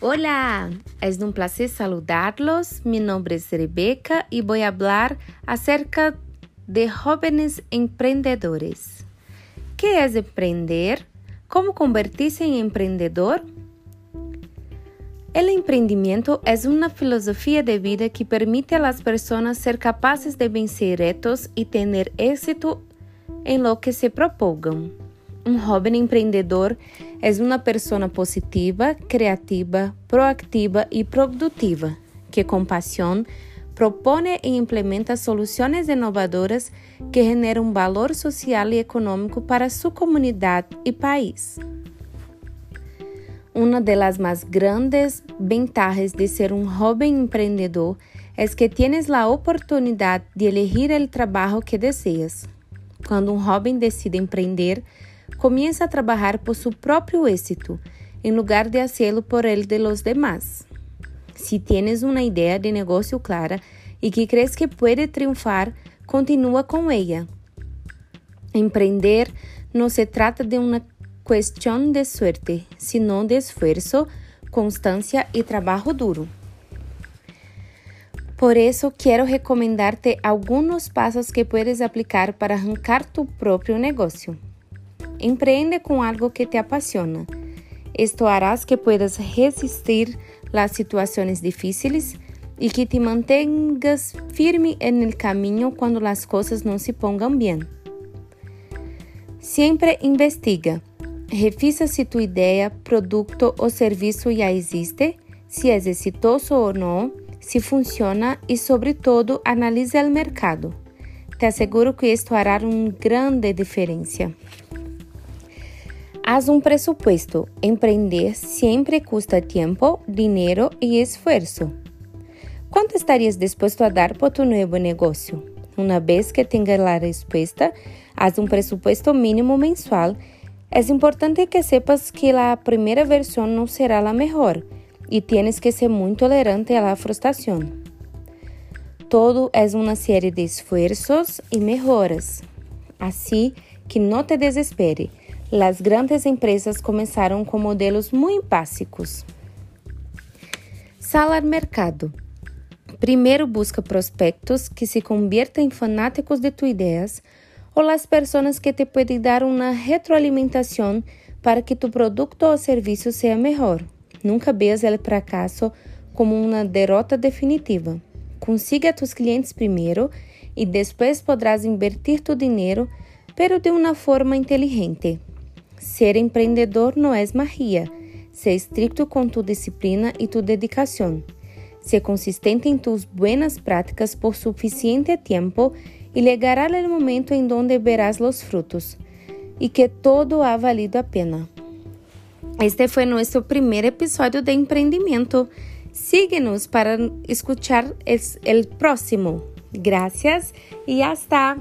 Hola, es un placer saludarlos. Mi nombre es Rebeca y voy a hablar acerca de jóvenes emprendedores. ¿Qué es emprender? ¿Cómo convertirse en emprendedor? El emprendimiento es una filosofía de vida que permite a las personas ser capaces de vencer retos y tener éxito en lo que se propongan. Un joven empreendedor es una persona positiva, creativa, proactiva y productiva, que con pasión propone e implementa soluciones innovadoras que generan valor social y económico para su comunidad y país. Una de las más grandes ventajas de ser un joven emprendedor es que tienes la oportunidad de elegir el trabajo que deseas. Cuando un joven decide emprender, comienza a trabajar por su propio éxito, en lugar de hacerlo por el de los demás. Si tienes una idea de negocio clara y que crees que puede triunfar, continúa con ella. Emprender no se trata de una cuestión de suerte, sino de esfuerzo, constancia y trabajo duro. Por eso quiero recomendarte algunos pasos que puedes aplicar para arrancar tu propio negocio. Empreende com algo que te apasiona. Esto harás que puedas resistir las situaciones difíciles y que te mantengas firme en el camino cuando las cosas no se pongan bien. Siempre investiga. Revisa se tu ideia, produto ou serviço já existe, se é exitoso ou não, se funciona e, sobretudo, analise o mercado. Te asseguro que isto hará uma grande diferença. Haz um presupuesto. Empreender sempre custa tempo, dinheiro e esforço. Quanto estarias disposto a dar por tu novo negócio? Uma vez que tenha a resposta, haz um presupuesto mínimo mensual. É importante que sepas que a primeira versão não será a melhor e tienes que ser muito tolerante à frustração. Todo é uma série de esforços e melhoras. Assim que não te desespere. Las grandes empresas começaram com modelos muito básicos. Sala al mercado. Primeiro busca prospectos que se conviertam em fanáticos de tus ideias ou as pessoas que te podem dar uma retroalimentação para que tu produto ou serviço seja melhor. Nunca veas o fracasso como uma derrota definitiva. Consiga tus clientes primeiro e depois podrás invertir tu dinheiro, pero de uma forma inteligente. Ser empreendedor não é magia. Ser estricto com tu disciplina e tu dedicação. Ser consistente em tus buenas práticas por suficiente tempo e chegará o momento em donde verás los frutos e que todo ha valido a pena. Este foi nosso primeiro episódio de empreendimento. Siga-nos para escuchar o próximo. Gracias e hasta!